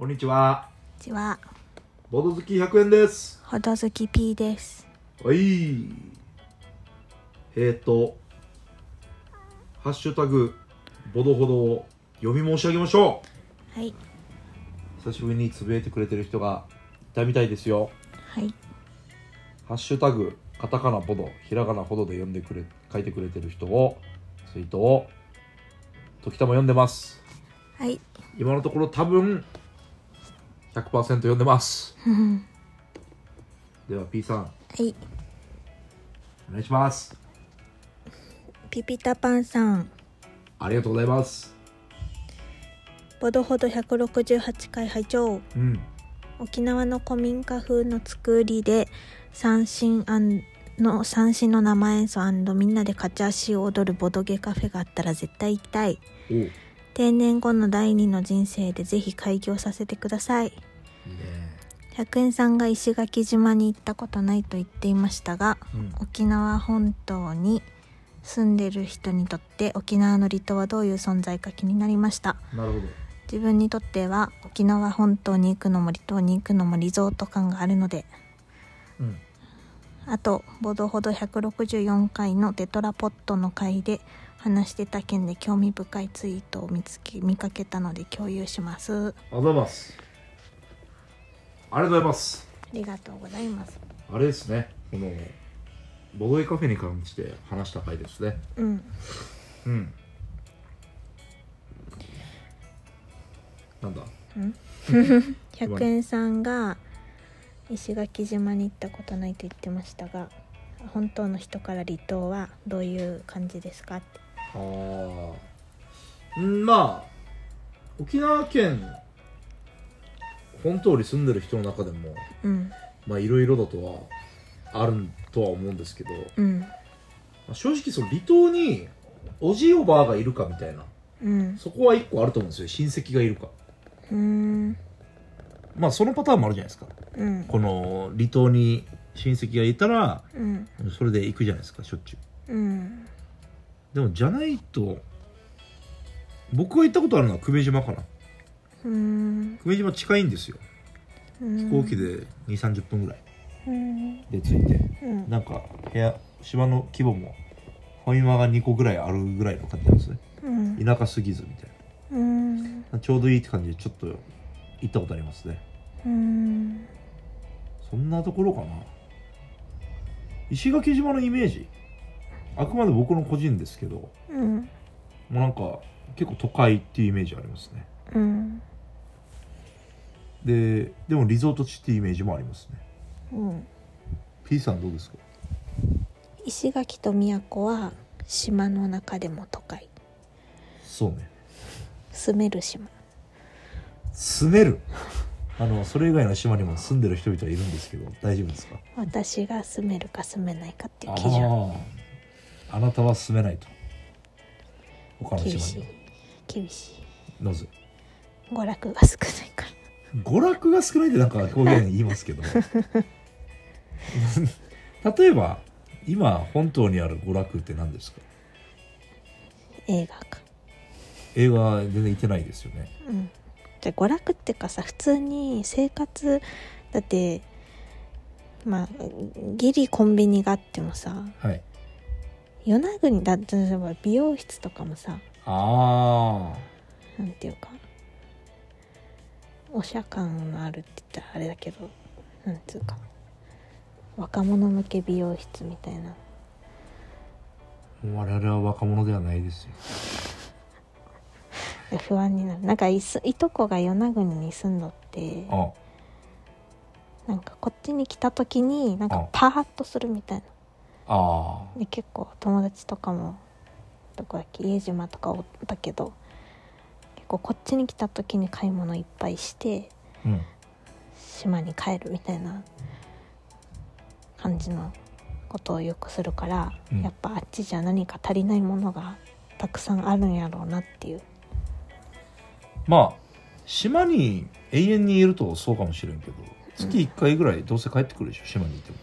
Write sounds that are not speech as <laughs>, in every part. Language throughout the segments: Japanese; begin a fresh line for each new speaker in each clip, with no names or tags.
こんにちは。
こんにちは、
ボード好き100円です。
ほどずき P です。
はい。えっ、ー、と、ハッシュタグ、ボドほどを読み申し上げましょ
はい、
う。久しぶりにつぶやいてくれてる人がいたみたいですよ。
はい、
ハッシュタグ、カタカナボド、ひらがなほどで読んでくれ、書いてくれてる人を、ツイートを、時たま読んでます。
はい、
今のところ多分、100%読んでます。
う <laughs> ん
では P さん、
はい、
お願いします。
ピピタパンさん、
ありがとうございます。
ボドほど168回拝聴
うん。
沖縄の古民家風の作りで三振の三振の生演奏みんなで勝ち足を踊るボドゲカフェがあったら絶対行きたい。定年後の第二の人生でぜひ開業させてください100円さんが石垣島に行ったことないと言っていましたが
うん。
沖縄本島に住んでる人にとって沖縄の離島はどういう存在か気になりました
なるほど。
自分にとっては沖縄本島に行くのも離島に行くのもリゾート感があるので
うん。
あとボドほど164回のテトラポットの回で話してた件で興味深いツイートを見つけ見かけたので共有します
ありがとうございます。ありがとうございます。
ありがとうございます
あれですね。この、ボドゲカフェに関して話した回ですね。
うん
うん。なんだ？<laughs>
100円さんが石垣島に行ったことないと言ってましたが本当の人から離島はどういう感じですかって
ああ。んまあ、沖縄県、本島に住んでる人の中でも、
うん
まあいろいろだとは、あるとは思うんですけど、
うん
まあ正直その離島に、おじいおばあがいるかみたいな、
うん
そこは一個あると思うんですよ。親戚がいるか。
うーん
まあそのパターンもあるじゃないですか。
うん
この離島に親戚がいたら、
うん
それで行くじゃないですか、しょっちゅう。
うん
でもじゃないと、僕が行ったことあるのは久米島かな。
うん
久米島近いんですよ。
飛
飛行機で2、30分ぐらい
うん
で着いて。
うん
なんか部屋、島の規模もファミマが2個ぐらいあるぐらいの感じなんですね。
うん
田舎すぎずみたい
うん
な。ちょうどいいって感じでちょっと行ったことありますね。
うん
そんなところかな。石垣島のイメージあくまで僕の個人ですけど、も
うん
うなんか結構都会っていうイメージありますね。
うん
で、でもリゾート地っていうイメージもありますね。
うん。
P さんどうですか？
石垣と宮古は島の中でも都会。
そうね。
住める島。
住める？あの、それ以外の島にも住んでる人々はいるんですけど、大丈夫ですか？
私が住めるか住めないかっていう基準。
あなたは住めないと。他の
厳しい。厳しい。
なぜ？
娯楽が少ないから
娯楽が少ないってなんか表現言いますけど。<laughs> 例えば今本島にある娯楽って何ですか？
映画か。
映画は全然行ってないですよね。
うん。じゃあ娯楽っていうかさ普通に生活だってまあギリコンビニがあってもさ
はい。
与那国だって例えば美容室とかもさ
あ
なんていうかおしゃ感のあるって言ったらあれだけどなんていうか若者向け美容室みたいな。
あ我々は若者ではないですよ。<laughs>
不安になる。なんかいすいとこが与那国に住んどって
あ。
なんかこっちに来た時になん
あ。
かパーッとするみたいな。
あ
で結構友達とかもどこだっけ家島とかおったけど結構こっちに来た時に買い物いっぱいして
うん。
島に帰るみたいな感じのことをよくするから、
うん。
やっぱあっちじゃ何か足りないものがたくさんあるんやろうなっていう。
まあ島に永遠にいるとそうかもしれんけど月1回ぐらいどうせ帰ってくるでしょ島にいても。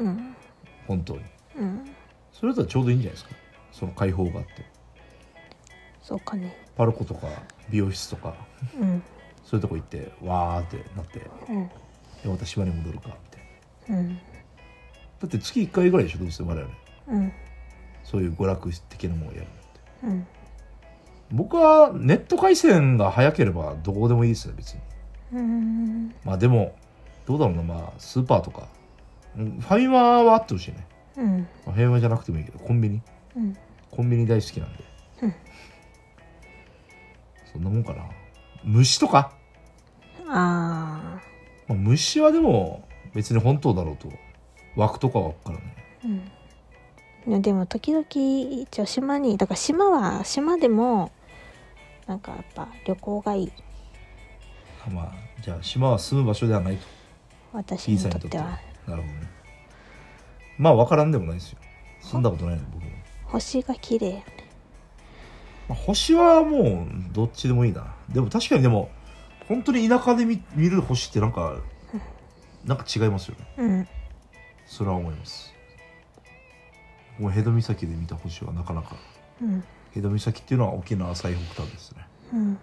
うん。
本当に。
うん。
それだったらちょうどいいんじゃないですか。その開放があって
そうかね。
パルコとか美容室とか
うん。
そういうとこ行ってわーってなって
うん。
でまた島に戻るかって。
うん。
だって月1回ぐらいでしょどうせ我々。
うん。
そういう娯楽的なものをやるのって。
うん。
僕はネット回線が早ければどこでもいいですね別に。
うん。
まあでもどうだろうなまあスーパーとか。うんファミマはあってほしいね、
うん。
まあ、ファミマじゃなくてもいいけどコンビニ。
うん。
コンビニ大好きなんで、
うん
そんなもんかな。虫とか、
あ
まあ、虫はでも別に本当だろうと。枠とかは分からない
ーうんでも時々一応島にだから島は島でもなんかやっぱ旅行がいい。
あまあじゃあ島は住む場所ではないと。
私にとっては。
なるほどね。まあ分からんでもないですよ。住んだことないの僕も、
星が綺麗
まあ、星はもうどっちでもいいな。でも確かにでも本当に田舎で見見る星ってなんか <laughs> なんか違いますよね。
うん。
それは思います。もうヘド岬で見た星はなかなか。
うん。
ヘド岬っていうのは沖縄最北端ですね。
うん。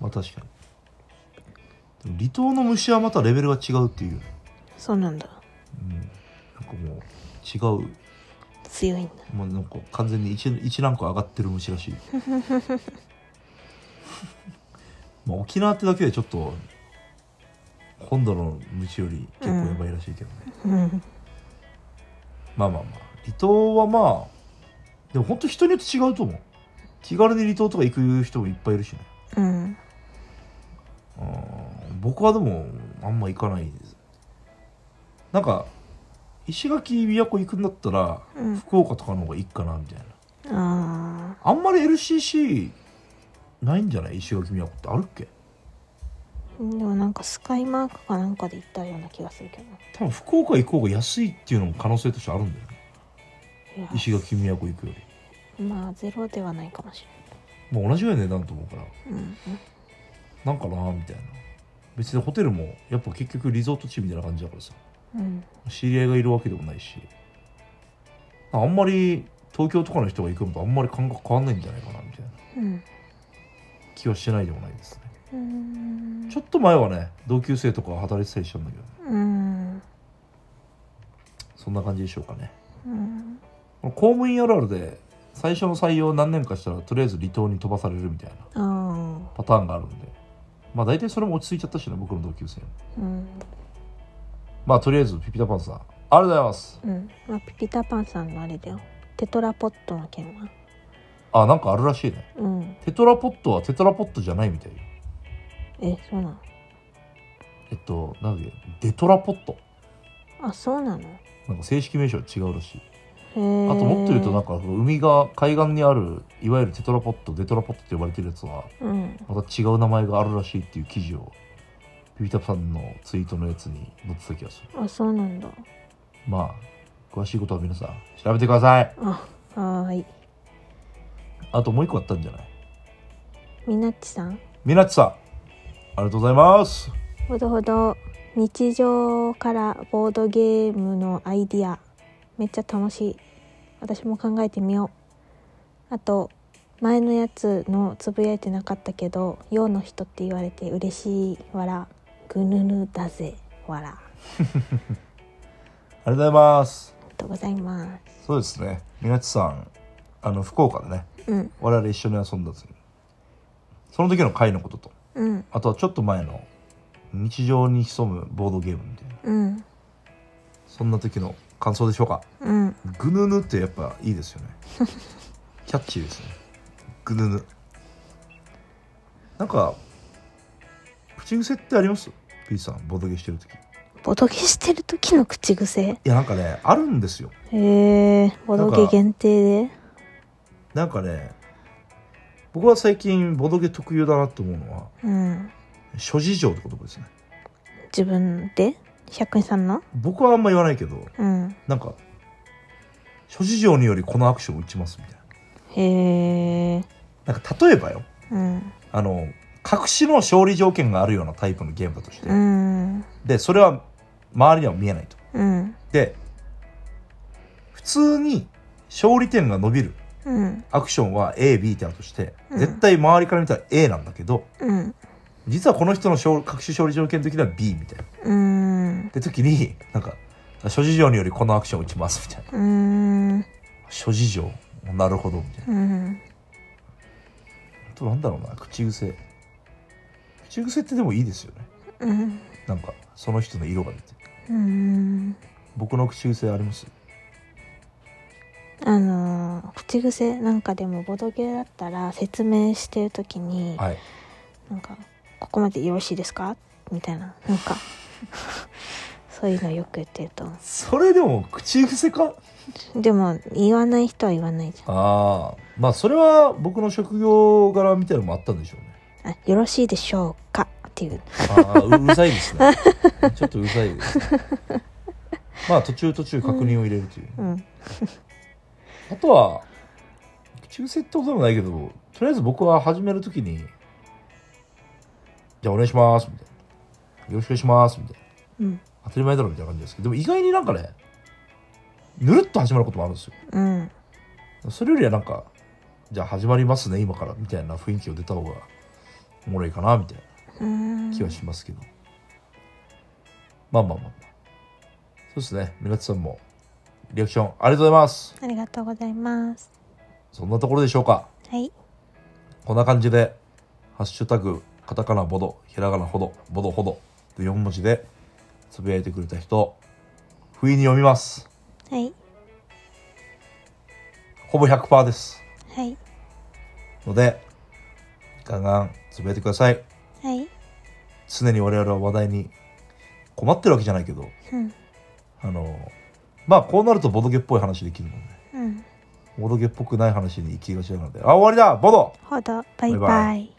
まあ確かに。離島の虫はまたレベルが違うっていう。
そうなんだ。
うん。なんかもう違う
強いんだ。
もうなんか完全に 1, 一ランク上がってる虫らしい。<laughs> まあ沖縄ってだけでちょっと本土の虫より結構やばいらしいけどね、
うん。
まあまあまあ。離島はまあでも本当人によって違うと思う。気軽に離島とか行く人もいっぱいいるしね。
うん。
うん。僕はでもあんま行かないです。なんか石垣宮古行くんだったら
うん。
福岡とかの方がいいかなみたいな。
あ
あんまり LCC ないんじゃない？石垣宮古ってあるっけ？
ーでもなんかスカイマークかなんかで行ったような気がするけど。
多分福岡行く方が安いっていうのも可能性としてあるんだよね。
いや。
石垣宮古行くより。
まあゼロではないかもし
まあ同じぐらいの値段と思うから。
れないうん。
なんかなみたいな。別にホテルもやっぱ結局リゾート地みたいな感じだからさ
うん。
知り合いがいるわけでもないし。あんまり東京とかの人が行くのとあんまり感覚変わんないんじゃないかなみたいな。
うん
気はしてないでもないですね。
うん。
ちょっと前はね同級生とか働いてたりしたんだけどね。
うん。
そんな感じでしょうかね。
うん。
公務員あるあるで最初の採用何年かしたらとりあえず離島に飛ばされるみたいな
あ
パターンがあるんで。まあ大体それも落ち着いちゃったしね僕の同級生も。
ーうん
まあとりあえずピピタパンさん。ありがとうございます。
うん。まあピピタパンさんのあれだよ。テトラポットの件は。
あなんかあるらしいね。
うん。
テトラポットはテトラポットじゃないみたいよ。
えそうなの？
えっとなんでデトラポット。
あそうなの？
なんか正式名称は違うらしい。
へえ
あともっと言うとなんか海が海岸にあるいわゆるテトラポットデトラポットって呼ばれてるやつは
うん。
また違う名前があるらしいっていう記事をピピタパンのツイートのやつに載ってた気がする。
あそうなんだ。
まあ詳しいことは皆さん調べてください。
あはーい。
あともう一個あったんじゃない？
みなっちさん？
みなっちさん。ありがとうございます。
ほどほど。日常からボードゲームのアイディア。めっちゃ楽しい。私も考えてみよう。あと前のやつのつぶやいてなかったけど「陽の人」って言われて嬉しいわらぐぬぬだぜわら。あ <laughs>
ありがとうございます。
りがとうございます。
そうですね。みなっちさんあの福岡でね
うん。
我々一緒に遊んだんですよその時の回のことと
うん。
あとはちょっと前の日常に潜むボードゲームみたいな
うん。
そんな時の感想でしょうか？
うん。
ぐぬぬってやっぱいいですよね。<laughs> キャッチーですね。ぐぬぬ。なんか口癖ってあります？P さんボードゲーしてる時。い
ボドゲしてる時の口癖？
やなんかねあるんですよ。
へえボドゲ限定で？
なんかね僕は最近ボドゲ特有だなと思うのは
うん。
諸事情って言葉ですね。
自分で？百円さんの？
僕はあんま言わないけど
うん。
なんか諸事情によりこのアクションを打ちますみたい
へえ
ななんか例えばよ。
うん。
あの隠しの勝利条件があるようなタイプのゲームだとして、
うん。
でそれは周りには見えないと。
うん。
で普通に勝利点が伸びる
うん。
アクションは AB ってあるとして、
うん。
絶対周りから見たら A なんだけど
うん。
実はこの人の勝隠し勝利条件的には B みたいな。
うーん。
って時になんか諸事情によりこのアクションを打ちますみたいな。諸事情？なるほどみたいな。
うん。
あとなんだろうな口癖口癖ってでもいいですよね。
うん。
なんかその人の色が出て。
うん。
僕の口癖あります？
あのー口癖なんかでもボドゲだったら説明してる時に、
はい。
なんか「ここまでよろしいですか?」みたいな。なんか <laughs> そういうのよく言ってると思
それでも口癖か？
うでも言わない人は言わないじ
ああまあそれは僕の職業柄みたいなのもあったんでしょうね。
ゃんあ「よろしいでしょうか?」っていう。
ああううるさいですね。<laughs> ちょっとうるさいですまあ途中途中確認を入れるという、
うん。
あとは口癖ってことでもないけどとりあえず僕は始めるときに「じゃあお願いします」みたいな「よろしくお願いします」みたいな。
うん。
当たり前だろみたいな感じですけど。でも意外になんかねぬるっと始まることもあるんですよ。
うん。
それよりはなんかじゃあ始まりますね今からみたいな雰囲気を出た方がおもろいかなみたいな
うん。
気はしますけど、まあまあまあまあ。そうですね。皆さんもリアクションありがとうございます。
ありがとうございます。
そんなところでしょうか。
はい。
こんな感じで「ハッシュタグカタカナボドひらがなほどボドほど」と4文字でつぶやいてくれた人不意に読みます。
はい。
ほぼ100%です。
はい。
のでガンガンつぶやいてください。
はい。
常に我々は話題に困ってるわけじゃないけど
うん。
あのまあこうなるとボドゲっぽい話できるので
うん。
ボドゲっぽくない話に行きがちなので。あ終わりだ！ボド！
ほど。バイバイ。
バイバ